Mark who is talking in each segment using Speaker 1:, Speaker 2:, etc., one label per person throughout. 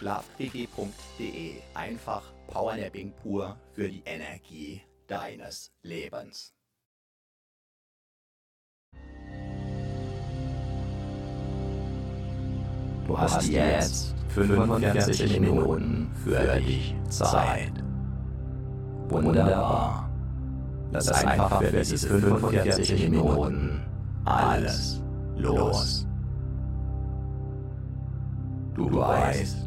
Speaker 1: Schlafquickie.de. Einfach Powernapping pur für die Energie deines Lebens. Du hast jetzt 45 Minuten für dich Zeit. Wunderbar. Lass einfach für diese 45 Minuten alles los. Du weißt,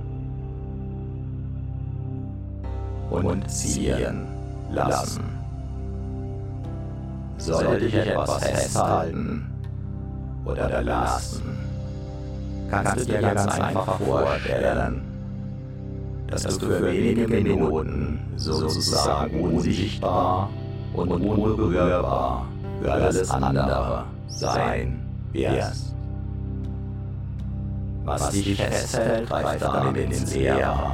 Speaker 1: und ziehen lassen. Sollte dich etwas festhalten oder lassen, kannst du dir ganz einfach vorstellen, dass du für wenige Minuten sozusagen unsichtbar und unberührbar für alles andere sein wirst. Was dich festhält, greift dann ins Leere.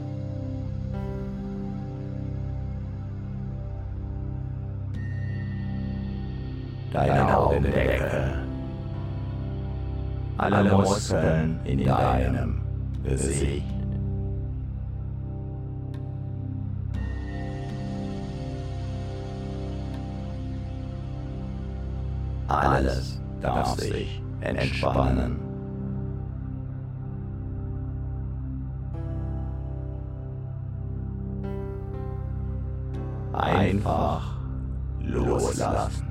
Speaker 1: Deine Augendecke. Alle Muskeln in deinem Gesicht. Alles darf sich entspannen. Einfach loslassen.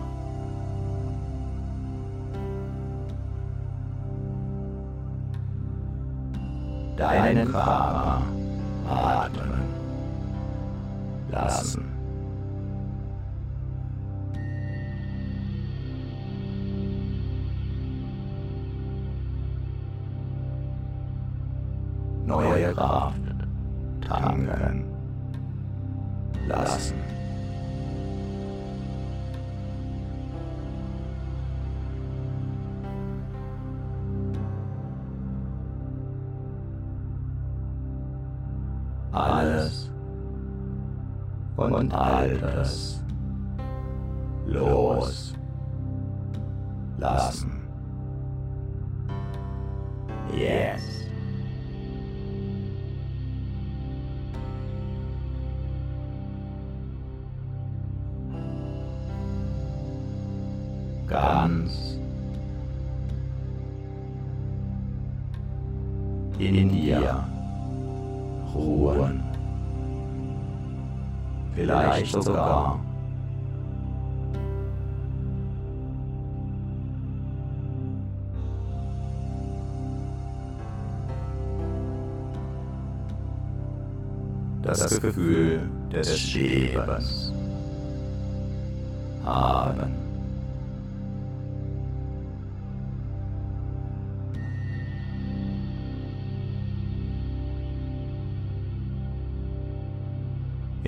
Speaker 1: deinen Körper atmen lassen. Neue Kraft tanken lassen. Und Altes los lassen. Yes. Vielleicht sogar das Gefühl des Schwebens haben.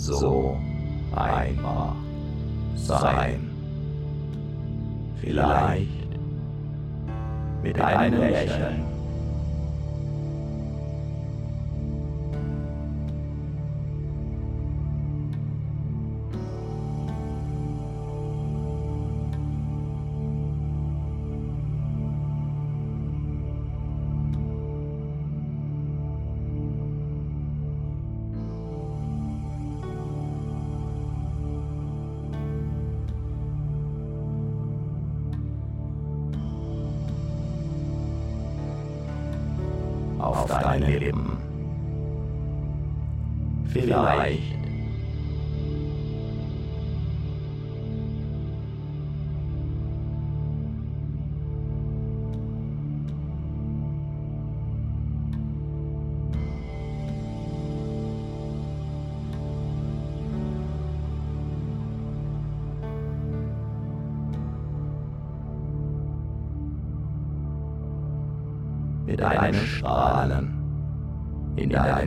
Speaker 1: So einfach sein. Vielleicht mit einem Lächeln.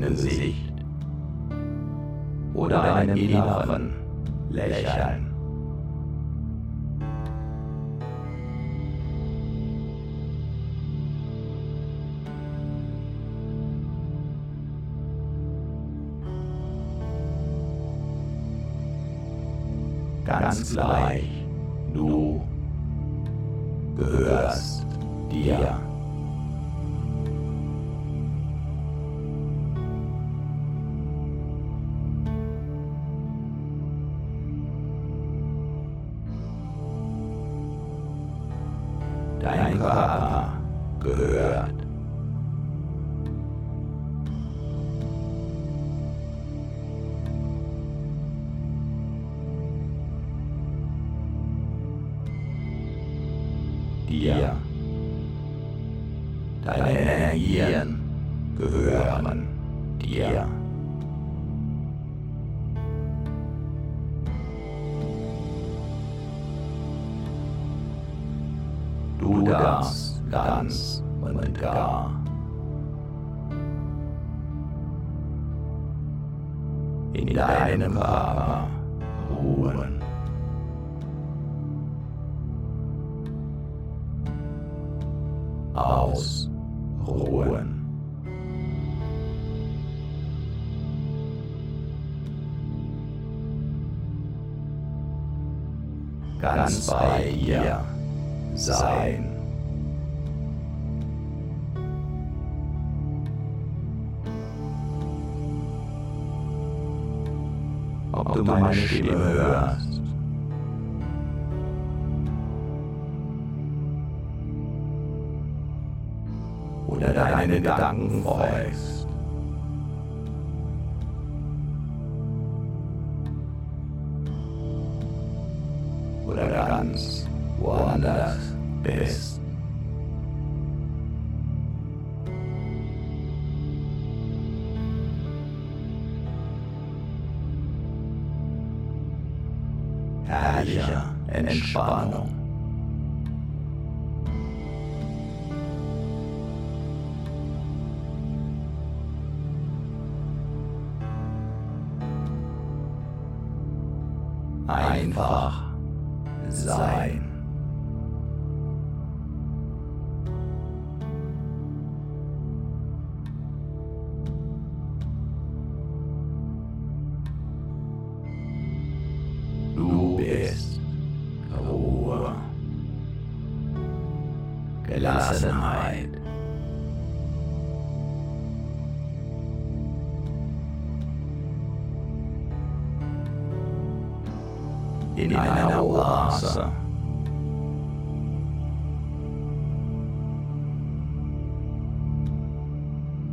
Speaker 1: In deinem Gesicht oder einem inneren Lächeln. Ganz gleich, du gehörst dir. Ob du meine Stimme hörst. Oder deine Gedanken folgst. Oder ganz woanders bist.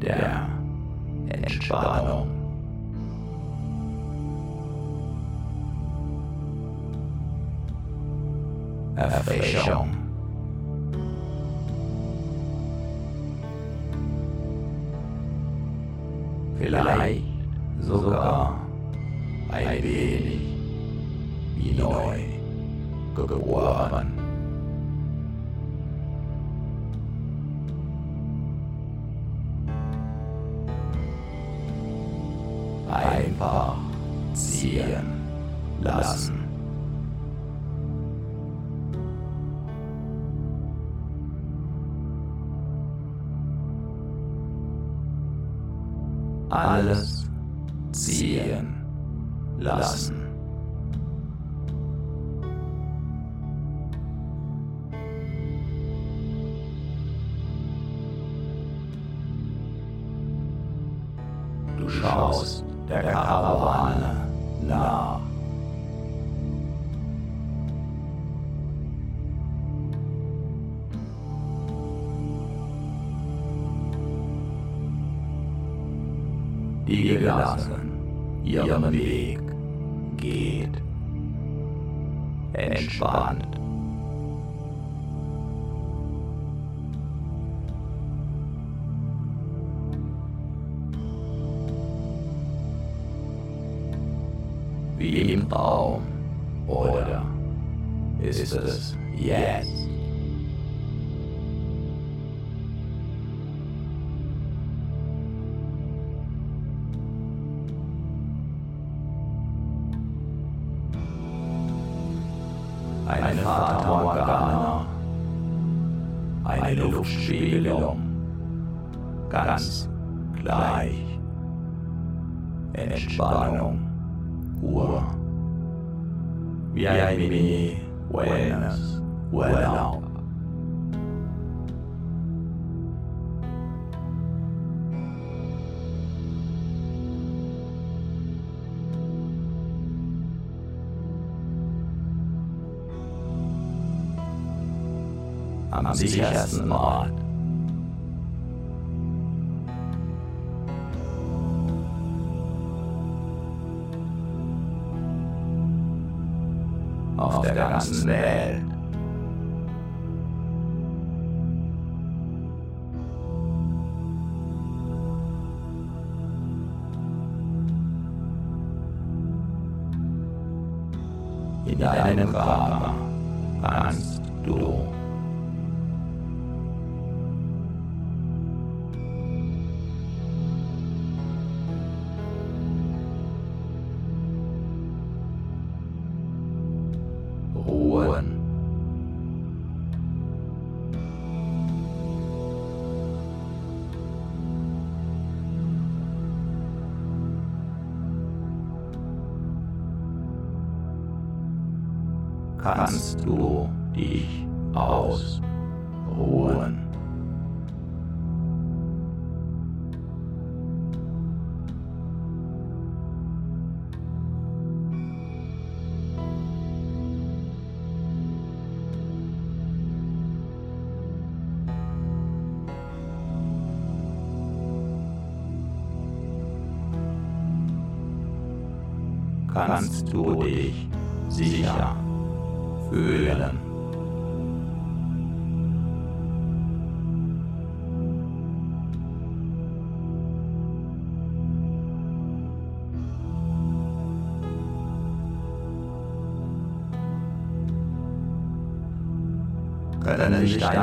Speaker 1: Der Entspannung. Erfrischung. Gelassen ihren Weg geht. Entspannt. Wie im Traum. Oder ist es jetzt?
Speaker 2: Ort. Auf der ganzen Welt. Kannst du dich ausruhen?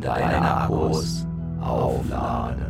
Speaker 2: Und deine Akkus aufladen.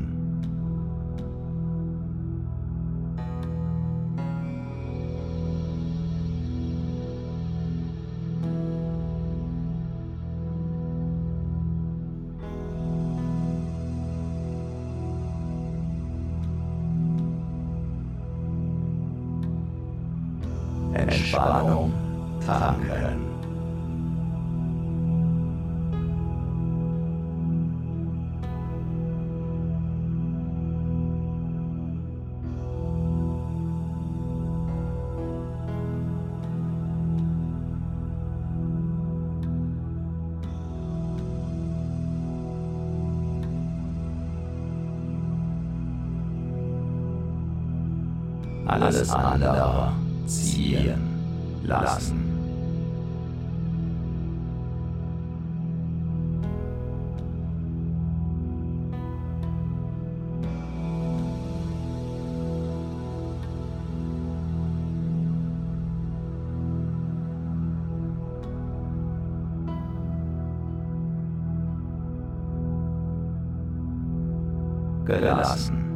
Speaker 2: Gelassen.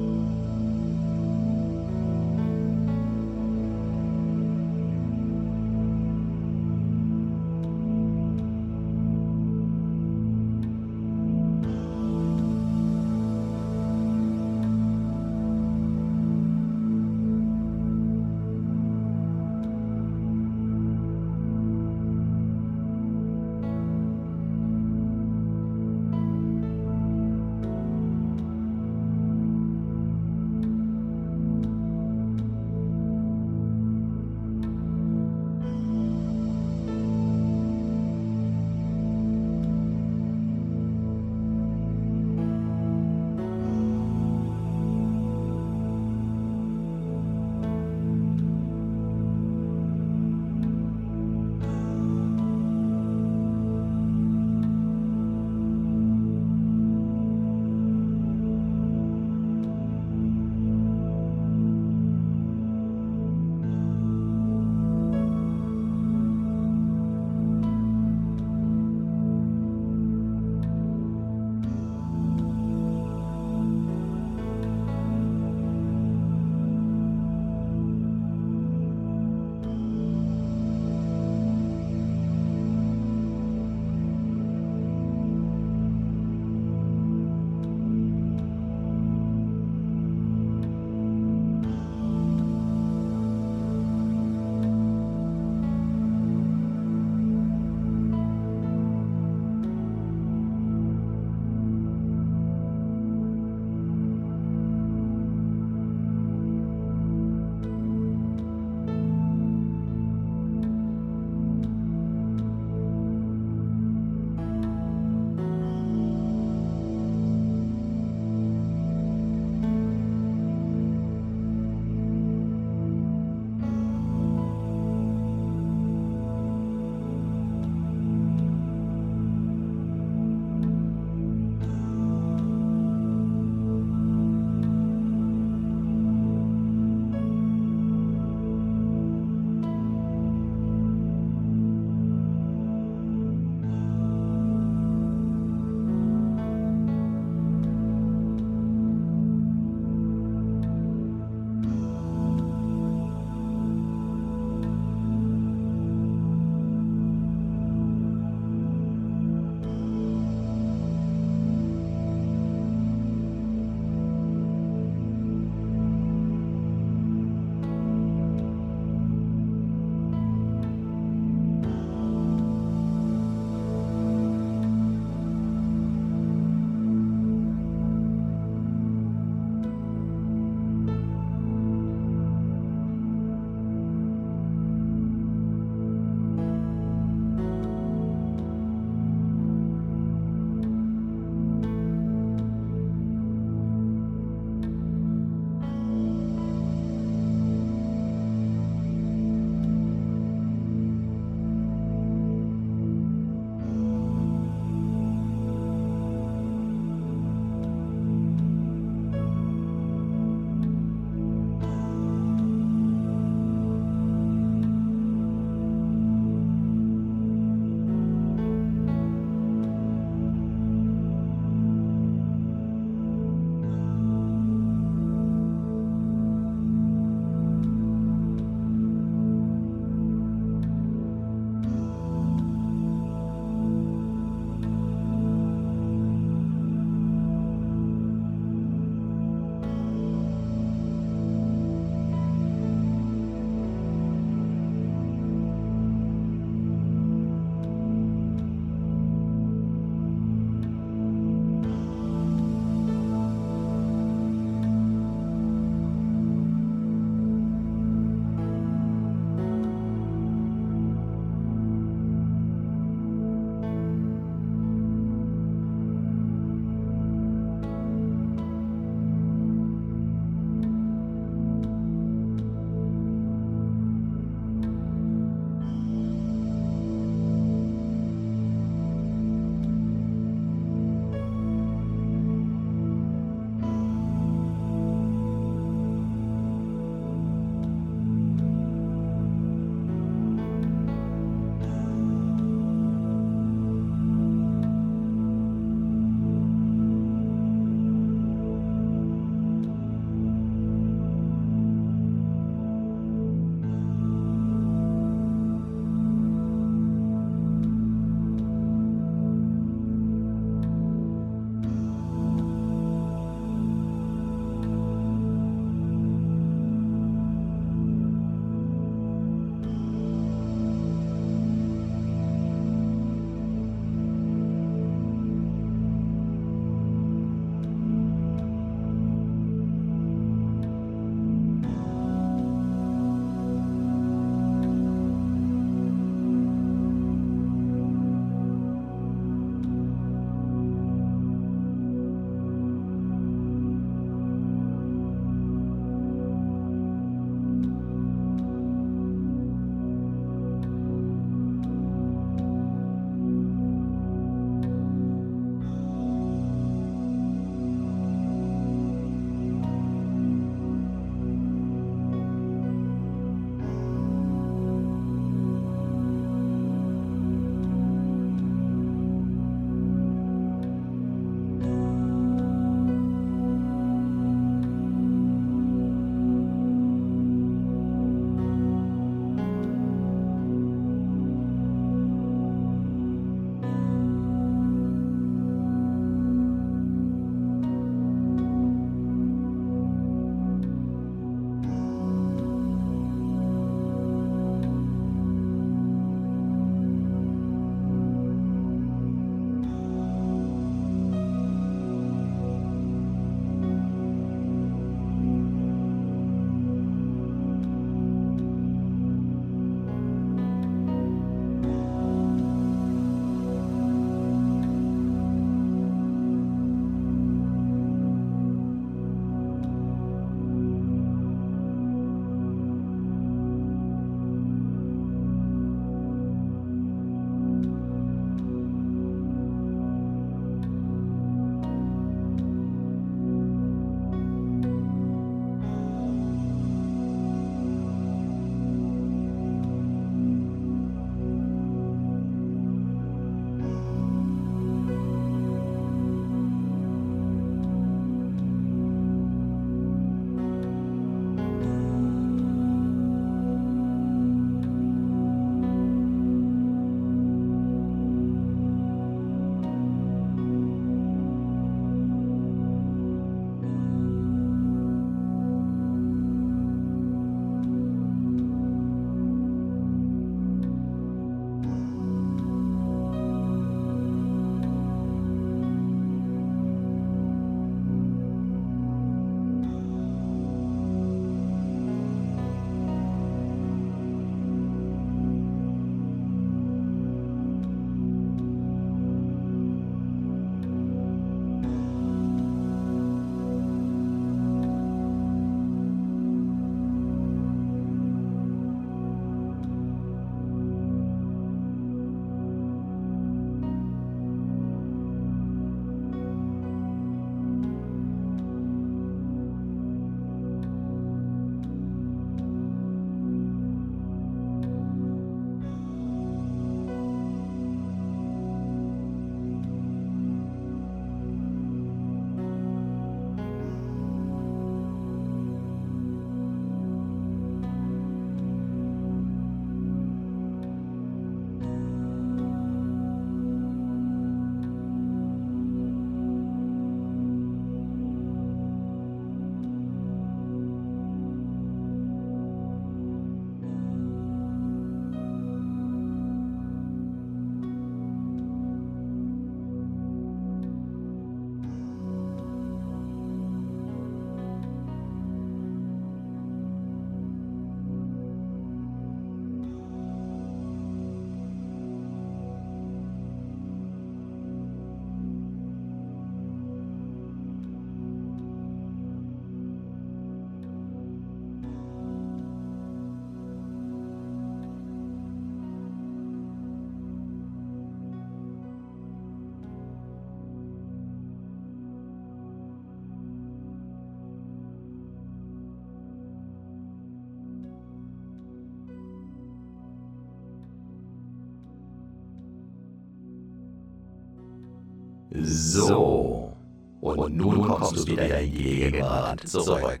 Speaker 2: So. Und nun kommst du wieder in die Gegenwart zurück.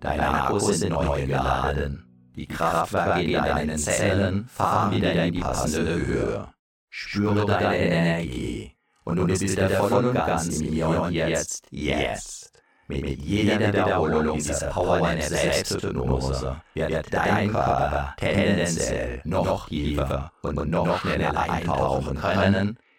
Speaker 2: Deine Akkus sind neu geladen. Die Kraftwerke in deinen Zellen fahren wieder in die passende Höhe. Spüre deine Energie. Und du bist wieder voll und ganz im Hier und Jetzt. Jetzt. Mit jeder Wiederholung dieser Powernap Selbsthypnose wird dein Körper tendenziell noch tiefer und noch schneller eintauchen können